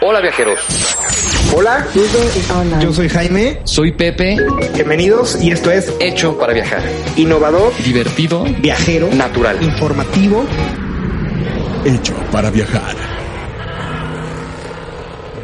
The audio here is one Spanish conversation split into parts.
Hola viajeros. Hola, yo soy Jaime. Soy Pepe. Bienvenidos y esto es Hecho para viajar. Innovador, divertido, viajero, natural, informativo. Hecho para viajar.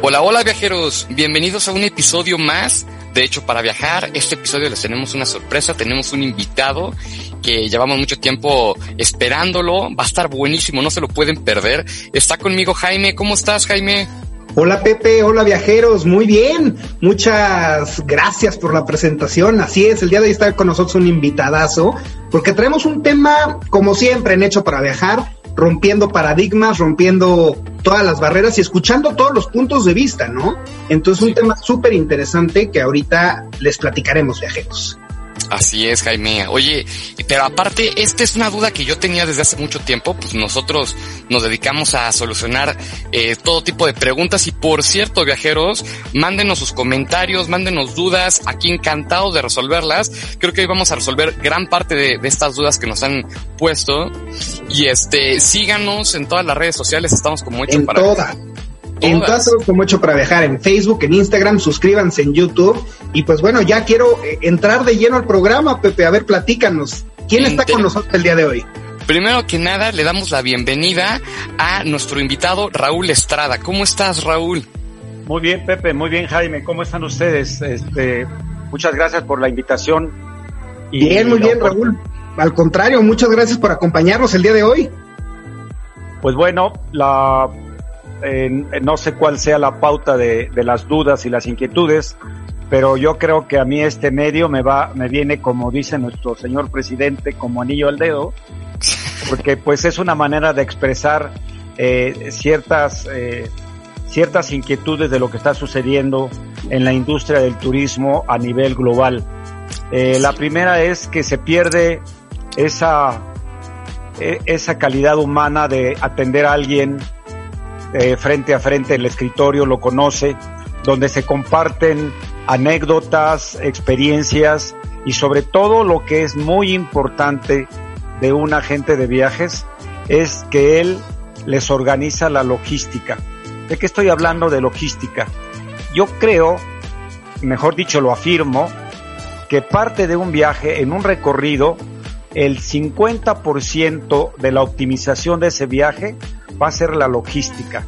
Hola, hola viajeros. Bienvenidos a un episodio más de hecho, para viajar, este episodio les tenemos una sorpresa, tenemos un invitado que llevamos mucho tiempo esperándolo, va a estar buenísimo, no se lo pueden perder. Está conmigo Jaime, ¿cómo estás Jaime? Hola Pepe, hola viajeros, muy bien, muchas gracias por la presentación. Así es, el día de hoy está con nosotros un invitadazo, porque traemos un tema, como siempre, en Hecho para Viajar, rompiendo paradigmas, rompiendo todas las barreras y escuchando todos los puntos de vista, ¿no? Entonces, un tema súper interesante que ahorita les platicaremos, viajeros. Así es, Jaime. Oye, pero aparte, esta es una duda que yo tenía desde hace mucho tiempo, pues nosotros nos dedicamos a solucionar eh, todo tipo de preguntas y por cierto, viajeros, mándenos sus comentarios, mándenos dudas, aquí encantados de resolverlas. Creo que hoy vamos a resolver gran parte de, estas dudas que nos han puesto y este, síganos en todas las redes sociales, estamos como hecho en para... Todas. En todas como hecho para viajar, en Facebook, en Instagram, suscríbanse en YouTube. Y pues bueno, ya quiero eh, entrar de lleno al programa, Pepe. A ver, platícanos. ¿Quién está con nosotros el día de hoy? Primero que nada, le damos la bienvenida a nuestro invitado Raúl Estrada. ¿Cómo estás, Raúl? Muy bien, Pepe, muy bien, Jaime. ¿Cómo están ustedes? Este, muchas gracias por la invitación. bien, muy bien, Raúl. Al contrario, muchas gracias por acompañarnos el día de hoy. Pues bueno, la no sé cuál sea la pauta de, las dudas y las inquietudes, pero yo creo que a mí este medio me va, me viene como dice nuestro señor presidente, como anillo al dedo, porque pues es una manera de expresar eh, ciertas eh, ciertas inquietudes de lo que está sucediendo en la industria del turismo a nivel global. Eh, la primera es que se pierde esa esa calidad humana de atender a alguien eh, frente a frente el escritorio, lo conoce, donde se comparten anécdotas, experiencias y sobre todo lo que es muy importante de un agente de viajes es que él les organiza la logística. ¿De qué estoy hablando de logística? Yo creo, mejor dicho lo afirmo, que parte de un viaje en un recorrido, el 50% de la optimización de ese viaje va a ser la logística.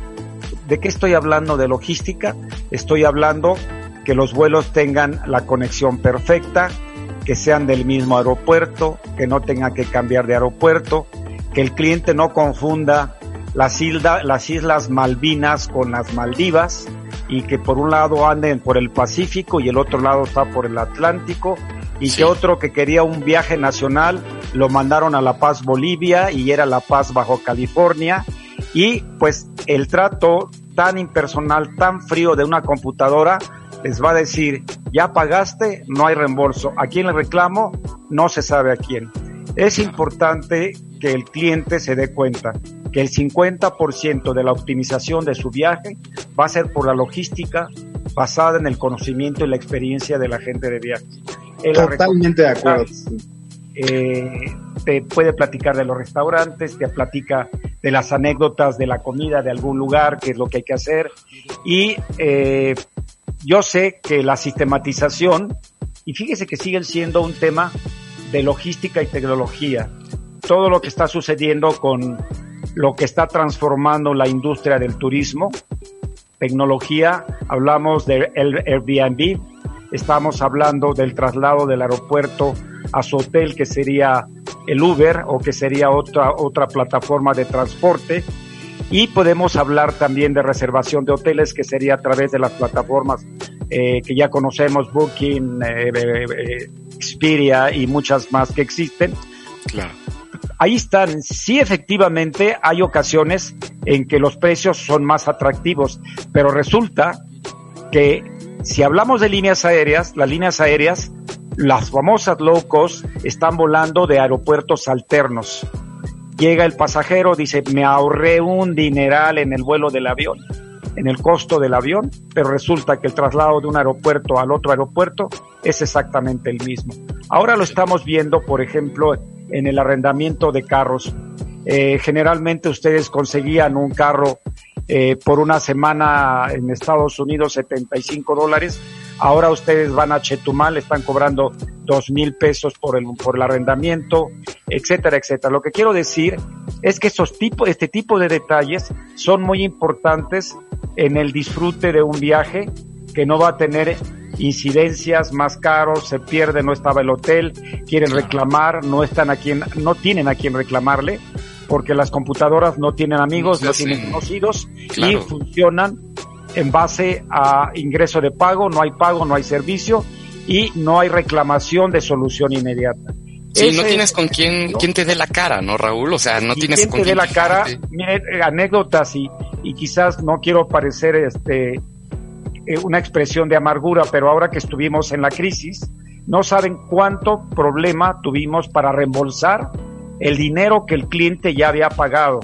¿De qué estoy hablando de logística? Estoy hablando que los vuelos tengan la conexión perfecta, que sean del mismo aeropuerto, que no tenga que cambiar de aeropuerto, que el cliente no confunda las, las Islas Malvinas con las Maldivas y que por un lado anden por el Pacífico y el otro lado está por el Atlántico y que otro que quería un viaje nacional lo mandaron a La Paz, Bolivia y era La Paz bajo California y pues el trato tan impersonal, tan frío de una computadora les va a decir, ya pagaste, no hay reembolso. ¿A quién le reclamo? No se sabe a quién. Es importante que el cliente se dé cuenta que el 50% de la optimización de su viaje va a ser por la logística basada en el conocimiento y la experiencia de la gente de viajes. Totalmente de acuerdo. Eh, te puede platicar de los restaurantes, te platica de las anécdotas de la comida de algún lugar, qué es lo que hay que hacer. Y eh, yo sé que la sistematización, y fíjese que siguen siendo un tema de logística y tecnología. Todo lo que está sucediendo con lo que está transformando la industria del turismo, tecnología, hablamos de Airbnb, estamos hablando del traslado del aeropuerto a su hotel, que sería el Uber o que sería otra, otra plataforma de transporte. Y podemos hablar también de reservación de hoteles, que sería a través de las plataformas eh, que ya conocemos, Booking, eh, eh, Expedia y muchas más que existen. ahí están. Sí, efectivamente, hay ocasiones en que los precios son más atractivos, pero resulta que si hablamos de líneas aéreas, las líneas aéreas, las famosas low cost, están volando de aeropuertos alternos. Llega el pasajero, dice, me ahorré un dineral en el vuelo del avión, en el costo del avión, pero resulta que el traslado de un aeropuerto al otro aeropuerto es exactamente el mismo. Ahora lo estamos viendo, por ejemplo, en el arrendamiento de carros. Eh, generalmente ustedes conseguían un carro eh, por una semana en Estados Unidos 75 dólares. Ahora ustedes van a Chetumal, están cobrando dos mil pesos por el, por el arrendamiento, etcétera, etcétera. Lo que quiero decir es que estos tipo, este tipo de detalles son muy importantes en el disfrute de un viaje que no va a tener incidencias más caros, se pierde, no estaba el hotel, quieren reclamar, no están a quien, no tienen a quien reclamarle, porque las computadoras no tienen amigos, no tienen conocidos y funcionan en base a ingreso de pago, no hay pago, no hay servicio y no hay reclamación de solución inmediata. Sí, no tienes con quién, quién te dé la cara, ¿no, Raúl? O sea, no tienes quién con te dé la cara. Mire, anécdotas y, y quizás no quiero parecer este eh, una expresión de amargura, pero ahora que estuvimos en la crisis, no saben cuánto problema tuvimos para reembolsar el dinero que el cliente ya había pagado.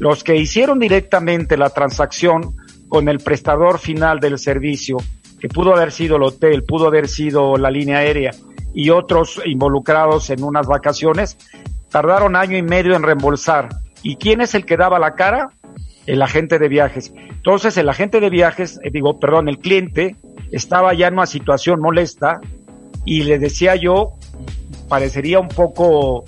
Los que hicieron directamente la transacción con el prestador final del servicio, que pudo haber sido el hotel, pudo haber sido la línea aérea y otros involucrados en unas vacaciones, tardaron año y medio en reembolsar. ¿Y quién es el que daba la cara? el agente de viajes. Entonces el agente de viajes, eh, digo, perdón, el cliente estaba ya en una situación molesta y le decía yo, parecería un poco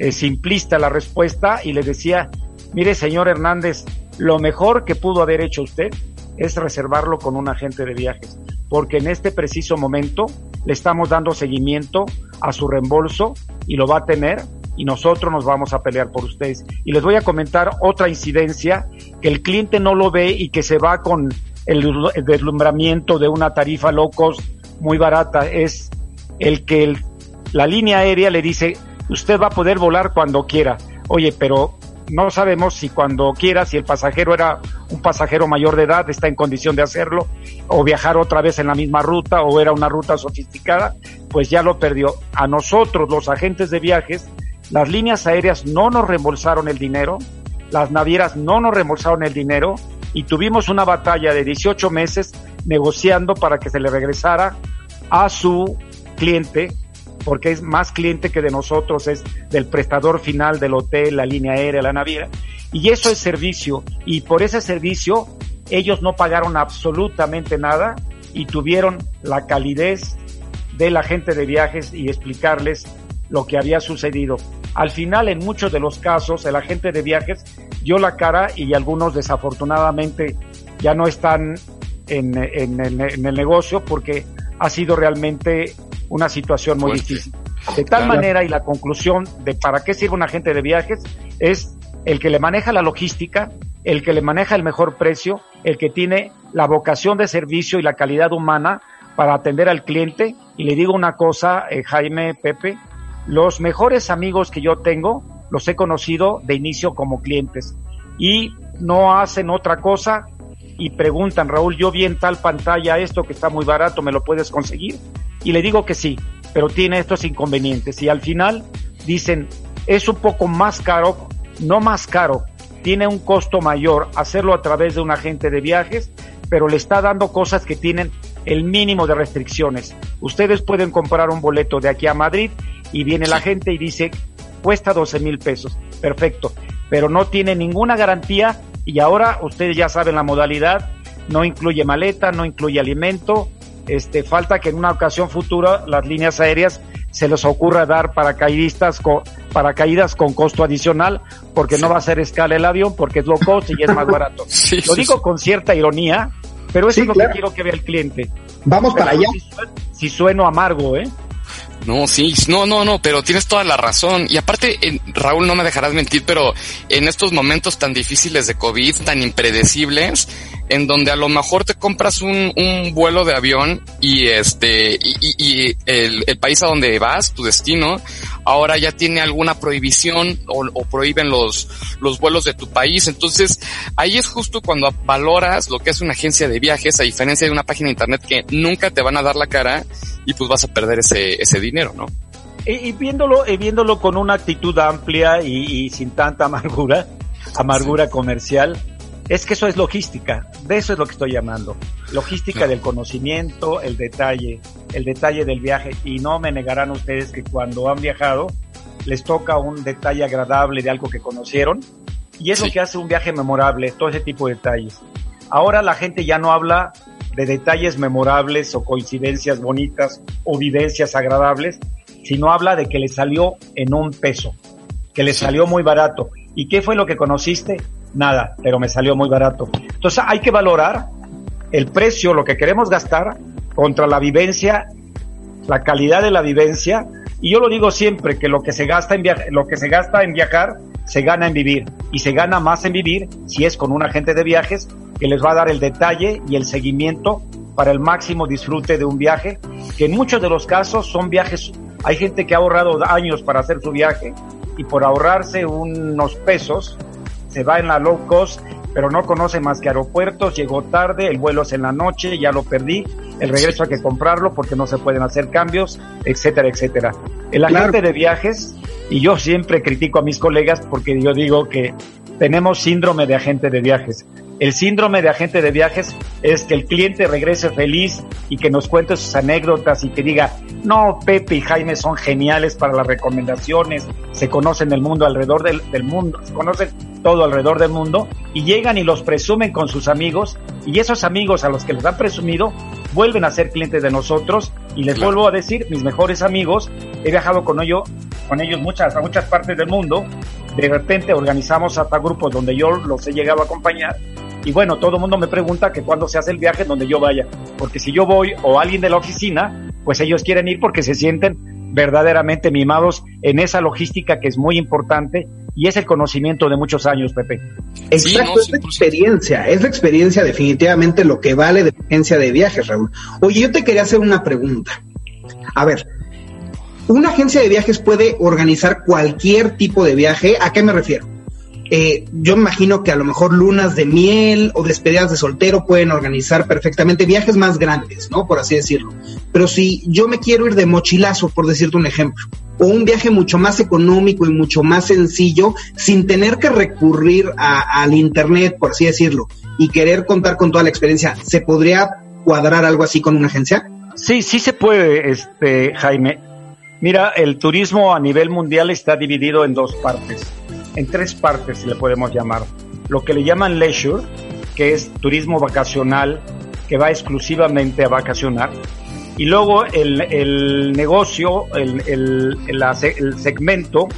eh, simplista la respuesta y le decía, mire señor Hernández, lo mejor que pudo haber hecho usted es reservarlo con un agente de viajes, porque en este preciso momento le estamos dando seguimiento a su reembolso y lo va a tener y nosotros nos vamos a pelear por ustedes. Y les voy a comentar otra incidencia que el cliente no lo ve y que se va con el, deslumbramiento de una tarifa low cost muy barata. Es el que la línea aérea le dice, usted va a poder volar cuando quiera. Oye, pero no sabemos si cuando quiera, si el pasajero era un pasajero mayor de edad, está en condición de hacerlo, o viajar otra vez en la misma ruta, o era una ruta sofisticada, pues ya lo perdió. A nosotros, los agentes de viajes, las líneas aéreas no nos reembolsaron el dinero, las navieras no nos reembolsaron el dinero y tuvimos una batalla de 18 meses negociando para que se le regresara a su cliente, porque es más cliente que de nosotros, es del prestador final del hotel, la línea aérea, la naviera. Y eso es servicio. Y por ese servicio ellos no pagaron absolutamente nada y tuvieron la calidez de la gente de viajes y explicarles lo que había sucedido. Al final, en muchos de los casos, el agente de viajes dio la cara y algunos desafortunadamente ya no están en, el negocio porque ha sido realmente una situación muy difícil. De tal manera, y la conclusión de para qué sirve un agente de viajes es el que le maneja la logística, el que le maneja el mejor precio, el que tiene la vocación de servicio y la calidad humana para atender al cliente. Y le digo una cosa, eh, Jaime, Pepe, los mejores amigos que yo tengo los he conocido de inicio como clientes y no hacen otra cosa y preguntan, Raúl, yo vi en tal pantalla esto que está muy barato, ¿me lo puedes conseguir? Y le digo que sí, pero tiene estos inconvenientes y al final dicen, es un poco más caro, no más caro, tiene un costo mayor hacerlo a través de un agente de viajes, pero le está dando cosas que tienen el mínimo de restricciones. Ustedes pueden comprar un boleto de aquí a Madrid y viene la gente y dice, cuesta 12 mil pesos. Perfecto. Pero no tiene ninguna garantía y ahora ustedes ya saben la modalidad, no incluye maleta, no incluye alimento. Este, falta que en una ocasión futura las líneas aéreas se les ocurra dar paracaidistas con, paracaídas con costo adicional, porque no va a ser escala el avión, porque es low cost y es más barato. Lo digo con cierta ironía, pero eso es lo que quiero que vea el cliente. Vamos para allá. si sueno amargo, ¿eh? No, sí, no, no, no, pero tienes toda la razón. Y aparte, Raúl, no me dejarás mentir, pero en estos momentos tan difíciles de COVID, tan impredecibles, en donde a lo mejor te compras un, un vuelo de avión y este, y, y el, el, país a donde vas, tu destino, ahora ya tiene alguna prohibición o, o, prohíben los, los vuelos de tu país. Entonces, ahí es justo cuando valoras lo que es una agencia de viajes, a diferencia de una página de internet que nunca te van a dar la cara y pues vas a perder ese, ese dinero, ¿no? Y, viéndolo, y viéndolo con una actitud amplia y, y sin tanta amargura, amargura comercial, es que eso es logística, de eso es lo que estoy llamando. Logística del conocimiento, el detalle, el detalle del viaje. Y no me negarán ustedes que cuando han viajado les toca un detalle agradable de algo que conocieron. Y es lo que hace un viaje memorable, todo ese tipo de detalles. Ahora la gente ya no habla de detalles memorables o coincidencias bonitas o vivencias agradables, sino habla de que le salió en un peso, que le salió muy barato. ¿Y qué fue lo que conociste? nada, pero me salió muy barato. Entonces hay que valorar el precio, lo que queremos gastar contra la vivencia, la calidad de la vivencia. Y yo lo digo siempre que lo que se gasta en lo que se gasta en viajar se gana en vivir y se gana más en vivir si es con un agente de viajes que les va a dar el detalle y el seguimiento para el máximo disfrute de un viaje, que en muchos de los casos son viajes, hay gente que ha ahorrado años para hacer su viaje y por ahorrarse unos pesos se va en la low cost, pero no conoce más que aeropuertos, llegó tarde, el vuelo es en la noche, ya lo perdí, el regreso hay que comprarlo porque no se pueden hacer cambios, etcétera, etcétera. El agente de viajes, y yo siempre critico a mis colegas porque yo digo que tenemos síndrome de agente de viajes. El síndrome de agente de viajes es que el cliente regrese feliz y que nos cuente sus anécdotas y que diga, no, Pepe y Jaime son geniales para las recomendaciones, se conocen el mundo alrededor del, del mundo, se conocen todo alrededor del mundo y llegan y los presumen con sus amigos y esos amigos a los que les han presumido vuelven a ser clientes de nosotros y les vuelvo a decir, mis mejores amigos, he viajado con ellos, con ellos muchas, a muchas partes del mundo, de repente organizamos hasta grupos donde yo los he llegado a acompañar y bueno, todo el mundo me pregunta que cuándo se hace el viaje donde yo vaya, porque si yo voy o alguien de la oficina, pues ellos quieren ir porque se sienten verdaderamente mimados en esa logística que es muy importante y es el conocimiento de muchos años, Pepe. Exacto, es la experiencia, es la experiencia definitivamente lo que vale de agencia de viajes, Raúl. Oye, yo te quería hacer una pregunta. A ver, ¿una agencia de viajes puede organizar cualquier tipo de viaje? ¿A qué me refiero? Eh, yo imagino que a lo mejor lunas de miel o despedidas de soltero pueden organizar perfectamente viajes más grandes, ¿no? Por así decirlo. Pero si yo me quiero ir de mochilazo, por decirte un ejemplo, o un viaje mucho más económico y mucho más sencillo, sin tener que recurrir al Internet, por así decirlo, y querer contar con toda la experiencia, ¿se podría cuadrar algo así con una agencia? Sí, sí se puede, este, Jaime. Mira, el turismo a nivel mundial está dividido en dos partes en tres partes, si le podemos llamar. Lo que le llaman leisure, que es turismo vacacional, que va exclusivamente a vacacionar. Y luego el, el negocio, el, el, el, segmento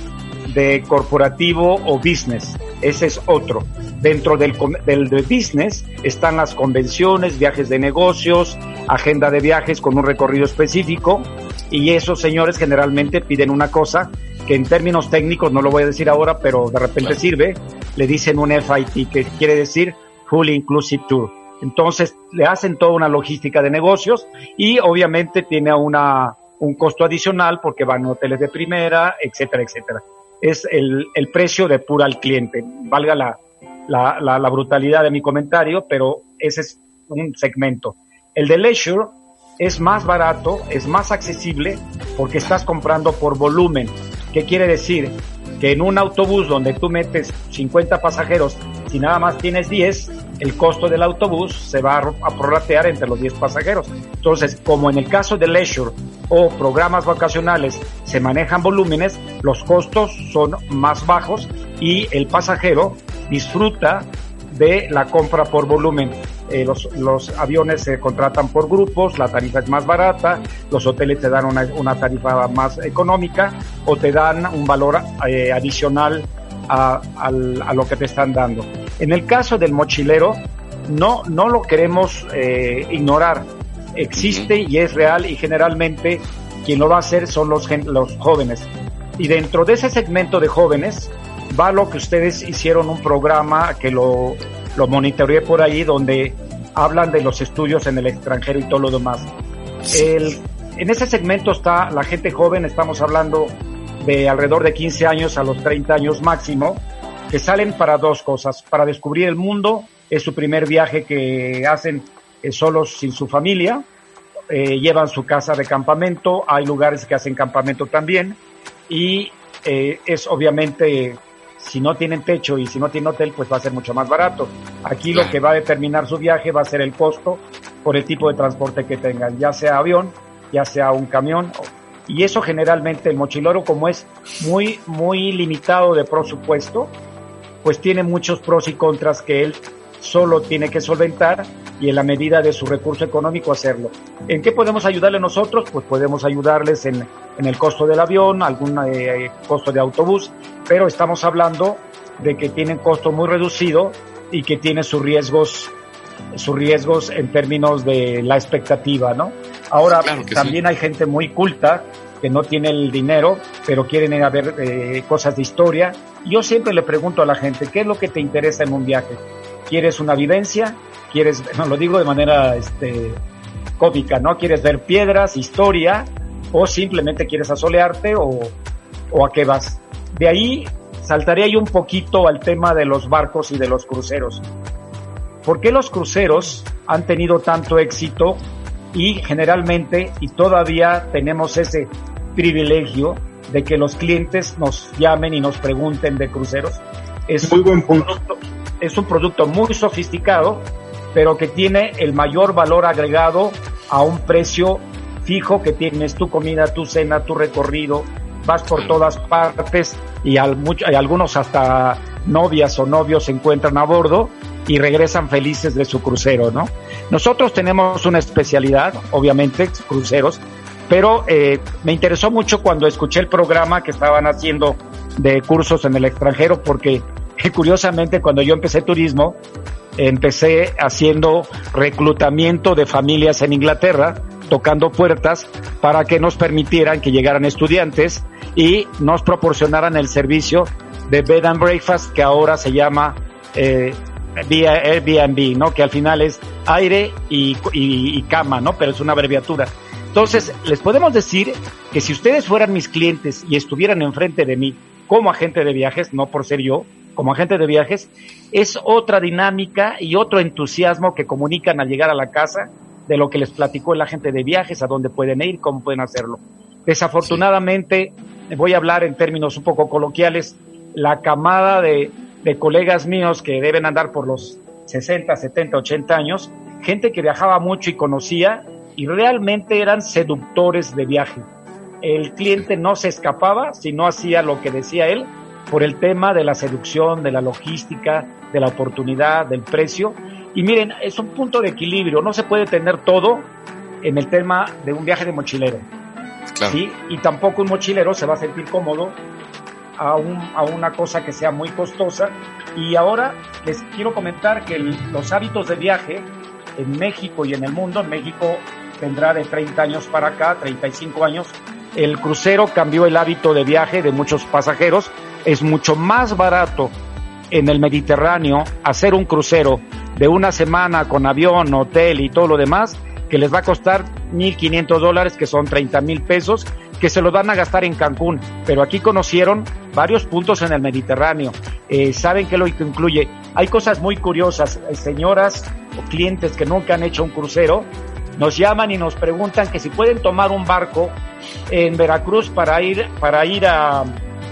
de corporativo o business. Ese es otro. Dentro del, del de business están las convenciones, viajes de negocios, agenda de viajes con un recorrido específico. Y esos señores generalmente piden una cosa que en términos técnicos, no lo voy a decir ahora, pero de repente sirve, le dicen un FIT, que quiere decir Fully Inclusive Tour. Entonces le hacen toda una logística de negocios y obviamente tiene una, un costo adicional porque van a hoteles de primera, etcétera, etcétera. Es el, el precio de pura al cliente, valga la, la, la, la brutalidad de mi comentario, pero ese es un segmento. El de leisure es más barato, es más accesible porque estás comprando por volumen. ¿Qué quiere decir? Que en un autobús donde tú metes 50 pasajeros, si nada más tienes 10, el costo del autobús se va a prorratear entre los 10 pasajeros. Entonces, como en el caso de leisure o programas vacacionales se manejan volúmenes, los costos son más bajos y el pasajero disfruta de la compra por volumen. Eh, los, los, aviones se contratan por grupos, la tarifa es más barata, los hoteles te dan una, una tarifa más económica o te dan un valor eh, adicional a, a, lo que te están dando. En el caso del mochilero, no, no lo queremos eh, ignorar. Existe y es real y generalmente quien lo va a hacer son los, los jóvenes. Y dentro de ese segmento de jóvenes va lo que ustedes hicieron un programa que lo lo monitoreé por ahí donde hablan de los estudios en el extranjero y todo lo demás. En ese segmento está la gente joven, estamos hablando de alrededor de 15 años a los 30 años máximo, que salen para dos cosas, para descubrir el mundo, es su primer viaje que hacen eh, solos sin su familia, eh, llevan su casa de campamento, hay lugares que hacen campamento también, y eh, es obviamente, si no tienen techo y si no tienen hotel, pues va a ser mucho más barato. Aquí lo que va a determinar su viaje va a ser el costo por el tipo de transporte que tengan, ya sea avión, ya sea un camión, y eso generalmente el mochilero como es muy, muy limitado de presupuesto, pues tiene muchos pros y contras que él solo tiene que solventar y en la medida de su recurso económico hacerlo. ¿En qué podemos ayudarle nosotros? Pues podemos ayudarles en, en el costo del avión, algún eh, costo de autobús, pero estamos hablando de que tienen costo muy reducido y que tiene sus riesgos sus riesgos en términos de la expectativa, ¿no? Ahora también hay gente muy culta que no tiene el dinero, pero quieren ir a ver eh, cosas de historia. Yo siempre le pregunto a la gente, ¿qué es lo que te interesa en un viaje? ¿Quieres una vivencia? ¿Quieres, no lo digo de manera este, cómica, ¿no? ¿Quieres ver piedras, historia? ¿O simplemente quieres asolearte o, o a qué vas? De ahí saltaría yo un poquito al tema de los barcos y de los cruceros. ¿Por qué los cruceros han tenido tanto éxito y generalmente y todavía tenemos ese privilegio de que los clientes nos llamen y nos pregunten de cruceros. Es muy buen punto. Es un producto muy sofisticado, pero que tiene el mayor valor agregado a un precio fijo que tienes tu comida, tu cena, tu recorrido, vas por todas partes y, al, y algunos hasta novias o novios se encuentran a bordo y regresan felices de su crucero, ¿no? Nosotros tenemos una especialidad, obviamente, cruceros, pero eh, me interesó mucho cuando escuché el programa que estaban haciendo de cursos en el extranjero, porque curiosamente cuando yo empecé turismo, empecé haciendo reclutamiento de familias en Inglaterra, tocando puertas para que nos permitieran que llegaran estudiantes y nos proporcionaran el servicio de bed and breakfast que ahora se llama eh, Airbnb, ¿no? Que al final es aire y, y, cama, ¿no? Pero es una abreviatura. Entonces, les podemos decir que si ustedes fueran mis clientes y estuvieran enfrente de mí como agente de viajes, no por ser yo, como agente de viajes, es otra dinámica y otro entusiasmo que comunican al llegar a la casa de lo que les platicó el agente de viajes, a dónde pueden ir, cómo pueden hacerlo. Desafortunadamente, voy a hablar en términos un poco coloquiales, la camada de de colegas míos que deben andar por los 60, 70, 80 años, gente que viajaba mucho y conocía y realmente eran seductores de viaje. El cliente no se escapaba si no hacía lo que decía él por el tema de la seducción, de la logística, de la oportunidad, del precio. Y miren, es un punto de equilibrio, no se puede tener todo en el tema de un viaje de mochilero. ¿sí? Y tampoco un mochilero se va a sentir cómodo a, un, a una cosa que sea muy costosa. Y ahora les quiero comentar que los hábitos de viaje en México y en el mundo, en México tendrá de 30 años para acá, 35 años, el crucero cambió el hábito de viaje de muchos pasajeros. Es mucho más barato en el Mediterráneo hacer un crucero de una semana con avión, hotel y todo lo demás, que les va a costar 1.500 dólares, que son 30 mil pesos, que se los van a gastar en Cancún, pero aquí conocieron varios puntos en el Mediterráneo. Eh, ¿Saben qué lo incluye? Hay cosas muy curiosas. Eh, señoras o clientes que nunca han hecho un crucero nos llaman y nos preguntan que si pueden tomar un barco en Veracruz para ir, para ir a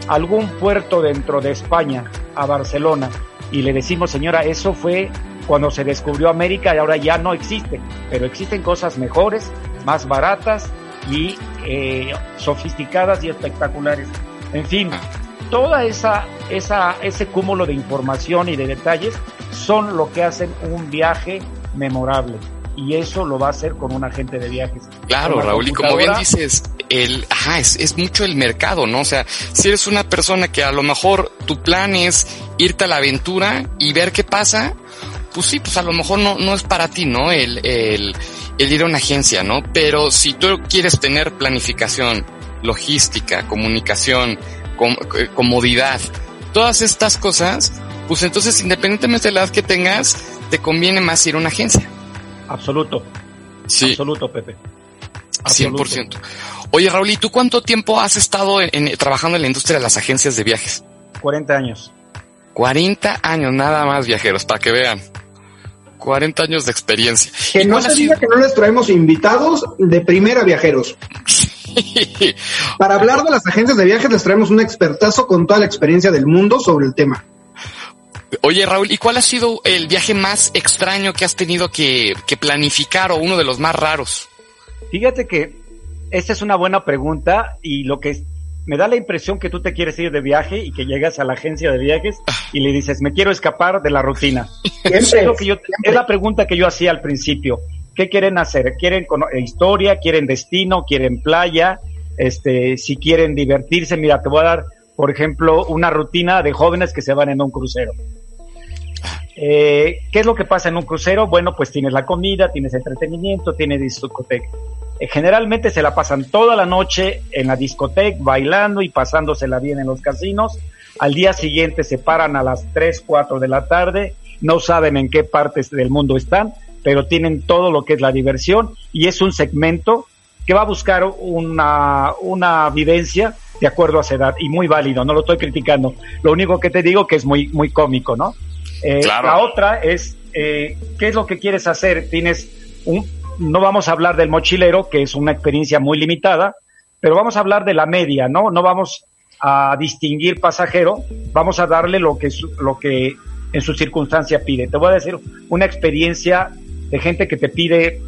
algún puerto dentro de España, a Barcelona. Y le decimos, señora, eso fue cuando se descubrió América y ahora ya no existe, pero existen cosas mejores, más baratas y eh, sofisticadas y espectaculares. En fin, toda esa, esa, ese cúmulo de información y de detalles son lo que hacen un viaje memorable. Y eso lo va a hacer con un agente de viajes. Claro, Raúl, y como bien dices, el, ajá, es, es mucho el mercado, ¿no? O sea, si eres una persona que a lo mejor tu plan es irte a la aventura y ver qué pasa, pues sí, pues a lo mejor no, no es para ti, ¿no? El, el, el ir a una agencia, ¿no? Pero si tú quieres tener planificación, logística, comunicación, eh, comodidad, todas estas cosas, pues entonces independientemente de la edad que tengas, te conviene más ir a una agencia. Absoluto. Sí. Absoluto, Pepe. 100%. Oye, Raúl, ¿y tú cuánto tiempo has estado en, trabajando en la industria de las agencias de viajes? 40 años. 40 años nada más viajeros, para que vean. 40 años de experiencia. Que no se diga que no les traemos invitados de primera viajeros. Para hablar de las agencias de viajes les traemos un expertazo con toda la experiencia del mundo sobre el tema. Oye Raúl, ¿y cuál ha sido el viaje más extraño que has tenido que, que planificar o uno de los más raros? Fíjate que esta es una buena pregunta y lo que me da la impresión que tú te quieres ir de viaje y que llegas a la agencia de viajes y le dices, me quiero escapar de la rutina. es, lo que yo, es la pregunta que yo hacía al principio. ¿Qué quieren hacer? ¿Quieren eh, historia? ¿Quieren destino? ¿Quieren playa? Este, si quieren divertirse, mira, te voy a dar, por ejemplo, una rutina de jóvenes que se van en un crucero. Eh, ¿Qué es lo que pasa en un crucero? Bueno, pues tienes la comida, tienes entretenimiento, tienes discoteca. Eh, generalmente se la pasan toda la noche en la discoteca, bailando y pasándosela bien en los casinos. Al día siguiente se paran a las 3, 4 de la tarde, no saben en qué partes del mundo están, pero tienen todo lo que es la diversión y es un segmento que va a buscar una, una vivencia de acuerdo a su edad y muy válido, no lo estoy criticando. Lo único que te digo que es muy, muy cómico, ¿no? Eh, la otra es, eh, ¿qué es lo que quieres hacer? Tienes un, no vamos a hablar del mochilero, que es una experiencia muy limitada, pero vamos a hablar de la media, ¿no? No vamos a distinguir pasajero, vamos a darle lo que, lo que en su circunstancia pide. Te voy a decir una experiencia de gente que te pide,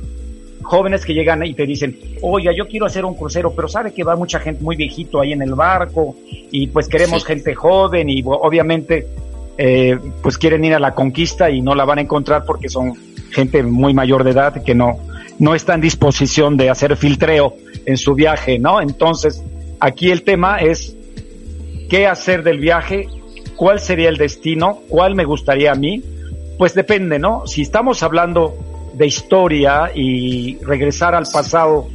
jóvenes que llegan y te dicen, oye, yo quiero hacer un crucero, pero sabe que va mucha gente muy viejito ahí en el barco y pues queremos gente joven y obviamente eh, pues quieren ir a la conquista y no la van a encontrar porque son gente muy mayor de edad que no, no está en disposición de hacer filtreo en su viaje, ¿no? Entonces, aquí el tema es qué hacer del viaje, cuál sería el destino, cuál me gustaría a mí, pues depende, ¿no? Si estamos hablando de historia y regresar al pasado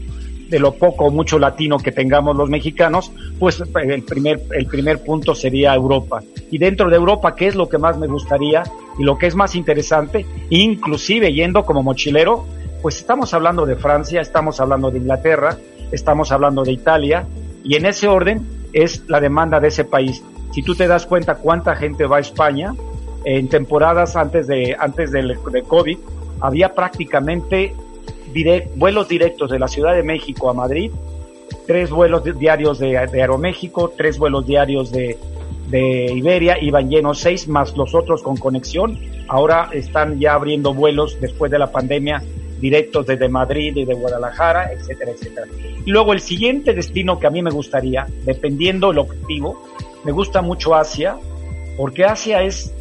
de lo poco o mucho latino que tengamos los mexicanos, pues el primer, el primer punto sería Europa. Y dentro de Europa, ¿qué es lo que más me gustaría y lo que es más interesante? Inclusive yendo como mochilero, pues estamos hablando de Francia, estamos hablando de Inglaterra, estamos hablando de Italia, y en ese orden es la demanda de ese país. Si tú te das cuenta cuánta gente va a España, en temporadas antes de, antes del, de COVID, había prácticamente vuelos directos de la Ciudad de México a Madrid, tres vuelos diarios de, Aeroméxico, tres vuelos diarios de, de Iberia, iban llenos seis, más los otros con conexión. Ahora están ya abriendo vuelos después de la pandemia directos desde Madrid y de Guadalajara, etcétera, etcétera. Y luego el siguiente destino que a mí me gustaría, dependiendo el objetivo, me gusta mucho Asia, porque Asia es,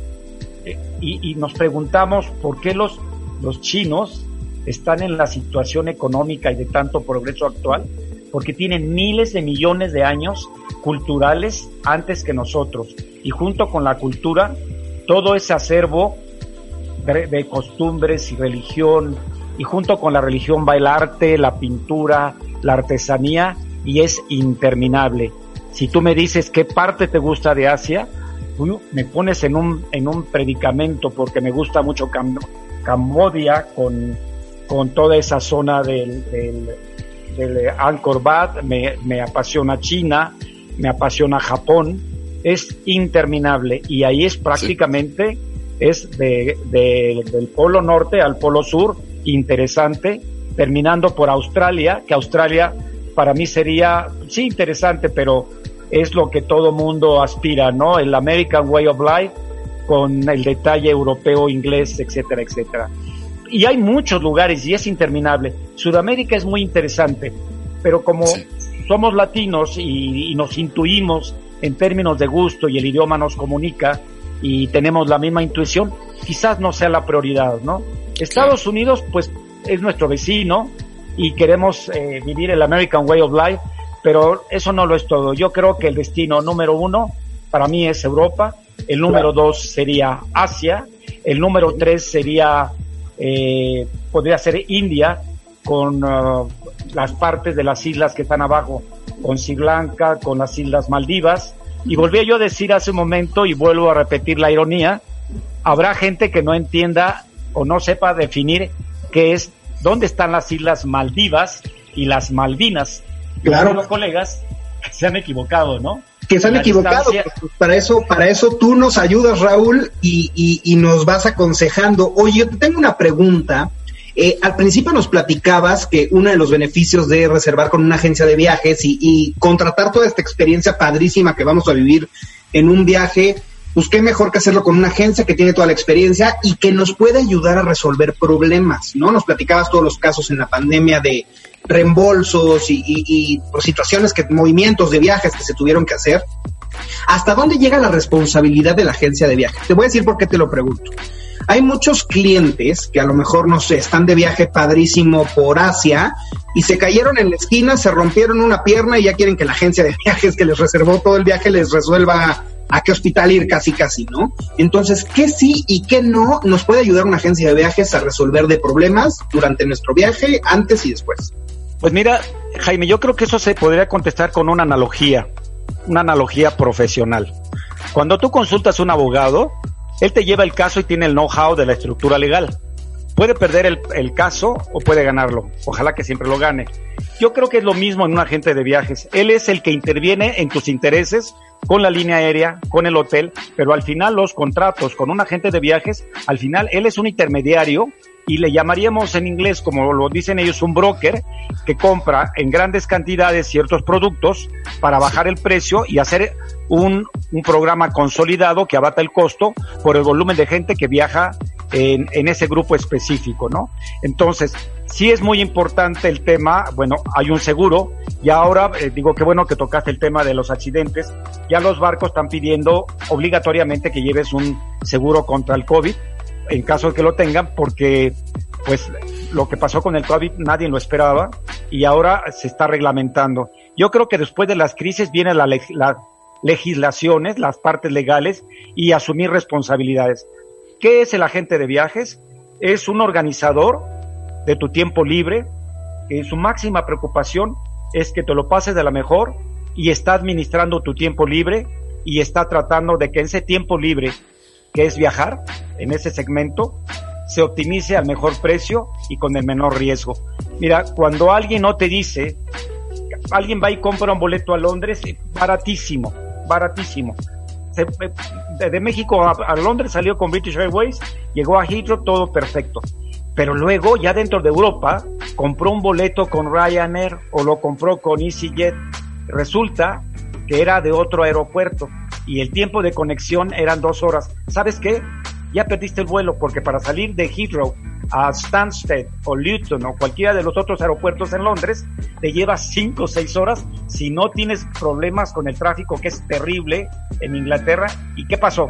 eh, y, nos preguntamos por qué los, los chinos están en la situación económica y de tanto progreso actual, porque tienen miles de millones de años culturales antes que nosotros. Y junto con la cultura, todo ese acervo de costumbres y religión, y junto con la religión va el arte, la pintura, la artesanía y es interminable. Si tú me dices qué parte te gusta de Asia, me pones en un, en un predicamento porque me gusta mucho Cambodia con, con toda esa zona del, del, Angkor Wat, me, me apasiona China, me apasiona Japón, es interminable y ahí es prácticamente, es de, del polo norte al polo sur, interesante, terminando por Australia, que Australia para mí sería, sí, interesante, pero es lo que todo mundo aspira, ¿no? El American Way of Life con el detalle europeo, inglés, etcétera, etcétera. Y hay muchos lugares y es interminable. Sudamérica es muy interesante, pero como somos latinos y, y nos intuimos en términos de gusto y el idioma nos comunica y tenemos la misma intuición, quizás no sea la prioridad, ¿no? Estados Unidos, pues, es nuestro vecino y queremos eh, vivir el American Way of Life, pero eso no lo es todo. Yo creo que el destino número uno para mí es Europa, el número dos sería Asia, el número tres sería, eh, podría ser India, con uh, las partes de las islas que están abajo, con Sri Lanka, con las islas Maldivas. Y volví yo a decir hace un momento, y vuelvo a repetir la ironía, habrá gente que no entienda o no sepa definir qué es, dónde están las islas Maldivas y las Malvinas. Claro. Los colegas se han equivocado, ¿no? Que se han equivocado. Pues, para eso, para eso tú nos ayudas, Raúl, y, y, y nos vas aconsejando. Oye, yo te tengo una pregunta. Eh, al principio nos platicabas que uno de los beneficios de reservar con una agencia de viajes y, y, contratar toda esta experiencia padrísima que vamos a vivir en un viaje, pues qué mejor que hacerlo con una agencia que tiene toda la experiencia y que nos puede ayudar a resolver problemas, ¿no? Nos platicabas todos los casos en la pandemia de reembolsos y, y, y situaciones que, movimientos de viajes que se tuvieron que hacer. ¿Hasta dónde llega la responsabilidad de la agencia de viajes? Te voy a decir por qué te lo pregunto. Hay muchos clientes que a lo mejor, no sé, están de viaje padrísimo por Asia y se cayeron en la esquina, se rompieron una pierna y ya quieren que la agencia de viajes que les reservó todo el viaje les resuelva a qué hospital ir casi casi, ¿no? Entonces, ¿qué sí y qué no nos puede ayudar una agencia de viajes a resolver de problemas durante nuestro viaje, antes y después? Pues mira, Jaime, yo creo que eso se podría contestar con una analogía, una analogía profesional. Cuando tú consultas a un abogado, él te lleva el caso y tiene el know-how de la estructura legal. Puede perder el, el, caso o puede ganarlo. Ojalá que siempre lo gane. Yo creo que es lo mismo en un agente de viajes. Él es el que interviene en tus intereses con la línea aérea, con el hotel, pero al final los contratos con un agente de viajes, al final él es un intermediario y le llamaríamos en inglés, como lo dicen ellos, un broker que compra en grandes cantidades ciertos productos para bajar el precio y hacer un, un programa consolidado que abata el costo por el volumen de gente que viaja en, en ese grupo específico, ¿no? Entonces, sí es muy importante el tema, bueno, hay un seguro y ahora eh, digo que bueno que tocaste el tema de los accidentes, ya los barcos están pidiendo obligatoriamente que lleves un seguro contra el COVID en caso de que lo tengan porque pues lo que pasó con el COVID nadie lo esperaba y ahora se está reglamentando. Yo creo que después de las crisis vienen las la legislaciones, las partes legales y asumir responsabilidades. ¿Qué es el agente de viajes? Es un organizador de tu tiempo libre, que su máxima preocupación es que te lo pases de la mejor y está administrando tu tiempo libre y está tratando de que ese tiempo libre, que es viajar, en ese segmento, se optimice al mejor precio y con el menor riesgo. Mira, cuando alguien no te dice, alguien va y compra un boleto a Londres, baratísimo, baratísimo. Se, de México a, a Londres salió con British Airways, llegó a Heathrow, todo perfecto pero luego ya dentro de Europa compró un boleto con Ryanair o lo compró con EasyJet. Resulta que era de otro aeropuerto y el tiempo de conexión eran dos horas. ¿Sabes qué? Ya perdiste el vuelo porque para salir de Heathrow a Stansted o Luton o cualquiera de los otros aeropuertos en Londres te lleva cinco o seis horas si no tienes problemas con el tráfico que es terrible en Inglaterra. ¿Y qué pasó?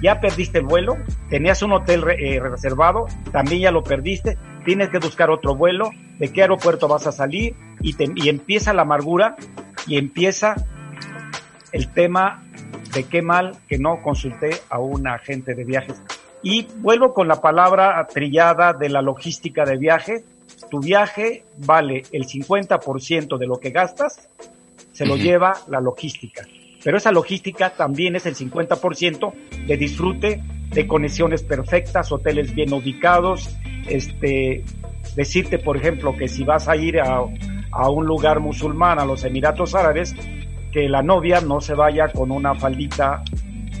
ya perdiste el vuelo, tenías un hotel eh, reservado, también ya lo perdiste, tienes que buscar otro vuelo, de qué aeropuerto vas a salir y, te, y empieza la amargura y empieza el tema de qué mal que no consulté a un agente de viajes. Y vuelvo con la palabra trillada de la logística de viaje. Tu viaje vale el 50% de lo que gastas, se lo uh -huh. lleva la logística pero esa logística también es el 50% de disfrute, de conexiones perfectas, hoteles bien ubicados, este, decirte, por ejemplo, que si vas a ir a, a un lugar musulmán, a los Emiratos Árabes, que la novia no se vaya con una faldita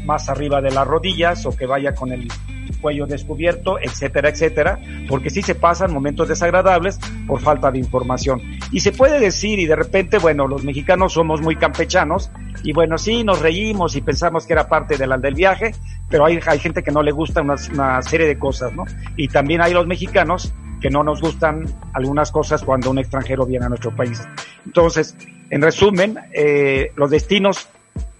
más arriba de las rodillas o que vaya con el cuello descubierto, etcétera, etcétera, porque sí se pasan momentos desagradables por falta de información. Y se puede decir, y de repente, bueno, los mexicanos somos muy campechanos, y bueno, sí, nos reímos y pensamos que era parte de la, del viaje, pero hay, hay gente que no le gusta una, una serie de cosas, ¿no? Y también hay los mexicanos que no nos gustan algunas cosas cuando un extranjero viene a nuestro país. Entonces, en resumen, eh, los destinos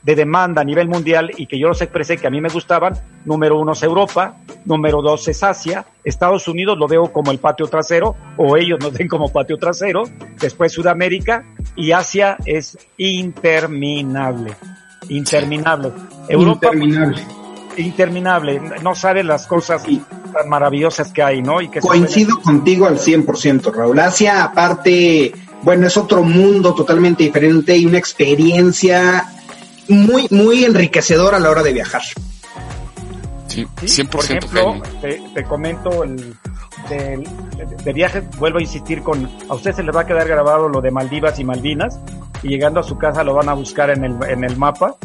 de demanda a nivel mundial y que yo los expresé que a mí me gustaban, número uno es Europa, número dos es Asia, Estados Unidos lo veo como el patio trasero, o ellos nos ven como patio trasero, después Sudamérica y Asia es interminable, interminable. Europa, interminable. Interminable, no sabes las cosas sí. tan maravillosas que hay, ¿no? Y que Coincido contigo al 100%, Raúl. Asia, aparte, bueno, es otro mundo totalmente diferente y una experiencia muy, muy enriquecedor a la hora de viajar. Sí, 100%. Por ejemplo, te, te, comento el, de, de viajes, vuelvo a insistir con, a usted se le va a quedar grabado lo de Maldivas y Malvinas y llegando a su casa lo van a buscar en el, en el mapa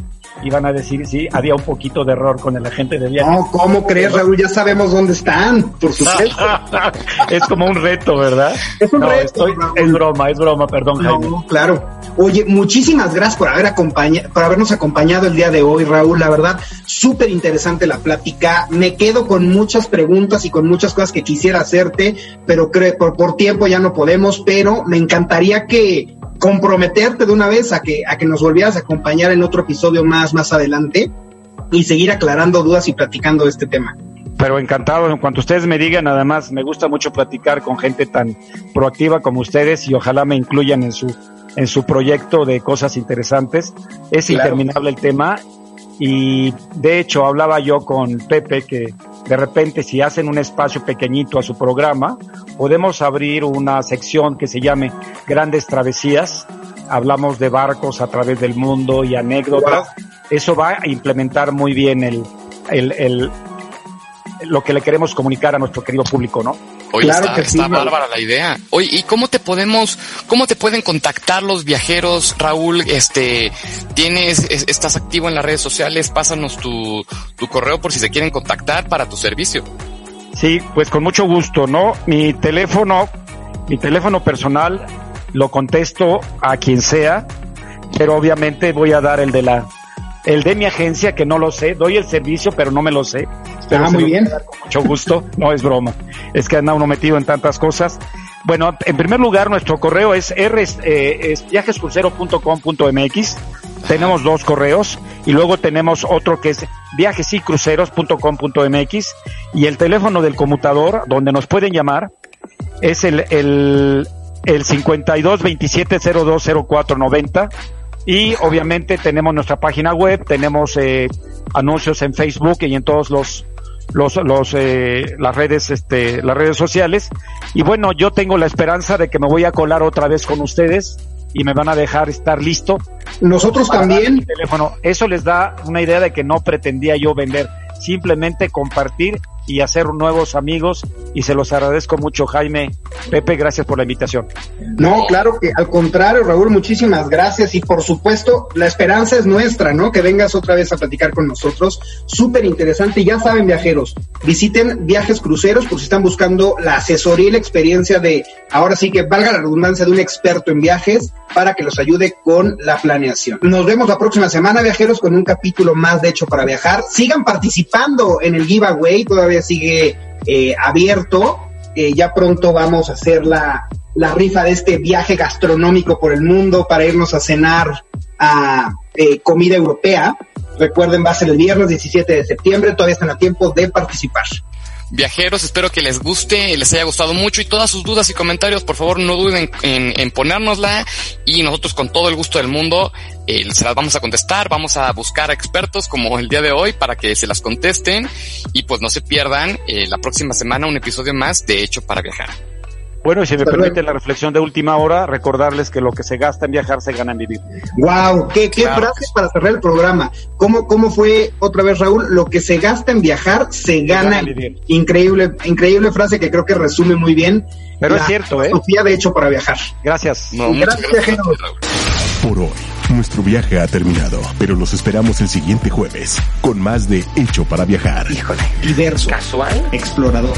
y van a decir, sí, había un poquito de error con el agente de viajes. No, ¿cómo crees, Raúl? Ya sabemos dónde están, por supuesto. es como un reto, ¿verdad? Es un no, reto. Estoy, es broma, es broma, perdón, no, Jaime. claro. Oye, muchísimas gracias por haber acompañado, por habernos acompañado el día de hoy, Raúl. La verdad, súper interesante la plática. Me quedo con muchas preguntas y con muchas cosas que quisiera hacerte, pero creo por, por tiempo ya no podemos, pero me encantaría que comprometerte de una vez a que, a que nos volvieras a acompañar en otro episodio más, más adelante y seguir aclarando dudas y platicando de este tema. Pero encantado, en cuanto ustedes me digan, además me gusta mucho platicar con gente tan proactiva como ustedes y ojalá me incluyan en su, en su proyecto de cosas interesantes. Es Claro. interminable el tema y de hecho hablaba yo con Pepe que de repente si hacen un espacio pequeñito a su programa, podemos abrir una sección que se llame Grandes Travesías. Hablamos de barcos a través del mundo y anécdotas. Eso va a implementar muy bien el, el, el, lo que le queremos comunicar a nuestro querido público, ¿no? Oye, Claro está, que está bárbara la idea. Oye, ¿y cómo te podemos, cómo te pueden contactar los viajeros, Raúl? Este, tienes, es- estás activo en las redes sociales, pásanos tu, tu correo por si se quieren contactar para tu servicio. Sí, pues con mucho gusto, ¿no? Mi teléfono, mi teléfono personal lo contesto a quien sea, pero obviamente voy a dar el de la, el de mi agencia que no lo sé, doy el servicio pero no me lo sé. Pero Ah, muy bien. Con mucho gusto, no es broma, es que anda uno metido en tantas cosas. Bueno, en primer lugar nuestro correo es, r, eh, es viajescrucero.com.mx. Tenemos dos correos y luego tenemos otro que es viajesycruceros.com.mx y el teléfono del conmutador donde nos pueden llamar es el, el, el 52 27 02 04 90 y obviamente tenemos nuestra página web, tenemos eh, anuncios en Facebook y en todos los los, los eh, las redes este las redes sociales. Y bueno yo tengo la esperanza de que me voy a colar otra vez con ustedes y me van a dejar estar listo. Nosotros también, teléfono. Eso les da una idea de que no pretendía yo vender, simplemente compartir y hacer nuevos amigos y se los agradezco mucho Jaime, Pepe, gracias por la invitación. No, claro que al contrario, Raúl, muchísimas gracias y por supuesto la esperanza es nuestra, ¿no? Que vengas otra vez a platicar con nosotros. Súper interesante. Ya saben, viajeros, visiten Viajes Cruceros por si están buscando la asesoría y la experiencia de, ahora sí que valga la redundancia, de un experto en viajes para que los ayude con la planeación. Nos vemos la próxima semana, viajeros, con un capítulo más de Hecho para Viajar. Sigan participando en el giveaway, todavía sigue eh, abierto. Eh, ya pronto vamos a hacer la, la rifa de este viaje gastronómico por el mundo para irnos a cenar a eh, comida europea. Recuerden, va a ser el viernes 17 de septiembre, todavía están a tiempo de participar. Viajeros, espero que les guste, les haya gustado mucho y todas sus dudas y comentarios, por favor, no duden en, ponérnosla y nosotros con todo el gusto del mundo eh, se las vamos a contestar, vamos a buscar a expertos como el día de hoy para que se las contesten y pues no se pierdan eh, la próxima semana un episodio más de Hecho para Viajar. Bueno, y si me Hasta permite luego. la reflexión de última hora, recordarles que lo que se gasta en viajar se gana en vivir. Wow, qué, qué Claro frase para cerrar el programa. ¿Cómo, ¿Cómo fue otra vez, Raúl? Lo que se gasta en viajar se gana. gana en-. Increíble, increíble frase que creo que resume muy bien. Pero la es cierto, ¿eh? filosofía de hecho para viajar. Gracias. No, muchas Gracias, gracias. Raúl. Por hoy, nuestro viaje ha terminado, pero los esperamos el siguiente jueves con más de Hecho para Viajar. Diverso. Casual. Explorador.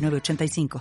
906985.